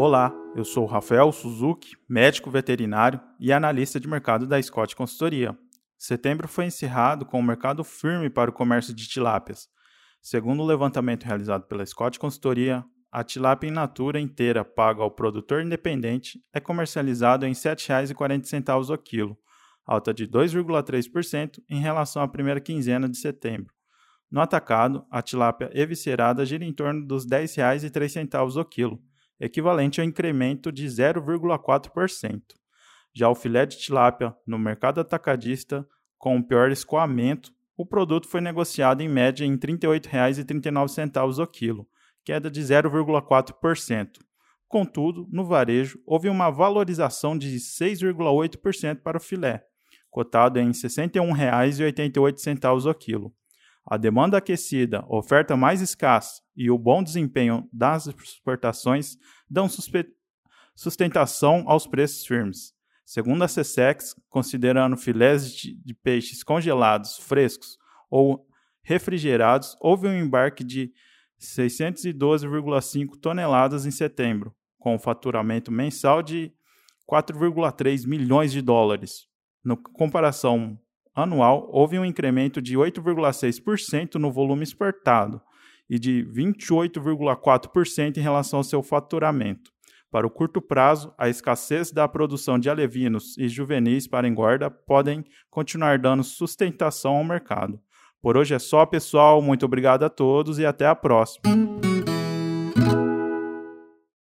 Olá, eu sou Rafael Suzuki, médico veterinário e analista de mercado da Scott Consultoria. Setembro foi encerrado com o mercado firme para o comércio de tilápias. Segundo o levantamento realizado pela Scott Consultoria, a tilápia in natura inteira paga ao produtor independente é comercializado em R$ 7,40 o quilo, alta de 2,3% em relação à primeira quinzena de setembro. No atacado, a tilápia eviscerada gira em torno dos R$ 10,03 o quilo, equivalente ao incremento de 0,4%. Já o filé de tilápia no mercado atacadista, com o pior escoamento, o produto foi negociado em média em R$ 38,39 o quilo, queda de 0,4%. Contudo, no varejo, houve uma valorização de 6,8% para o filé, cotado em R$ 61,88 o quilo. A demanda aquecida, oferta mais escassa e o bom desempenho das exportações dão sustentação aos preços firmes. Segundo a CSEX, considerando filés de peixes congelados, frescos ou refrigerados, houve um embarque de 612,5 toneladas em setembro, com um faturamento mensal de 4,3 milhões de dólares. Na comparação anual, houve um incremento de 8,6% no volume exportado e de 28,4% em relação ao seu faturamento. Para o curto prazo, a escassez da produção de alevinos e juvenis para engorda podem continuar dando sustentação ao mercado. Por hoje é só, pessoal. Muito obrigado a todos e até a próxima.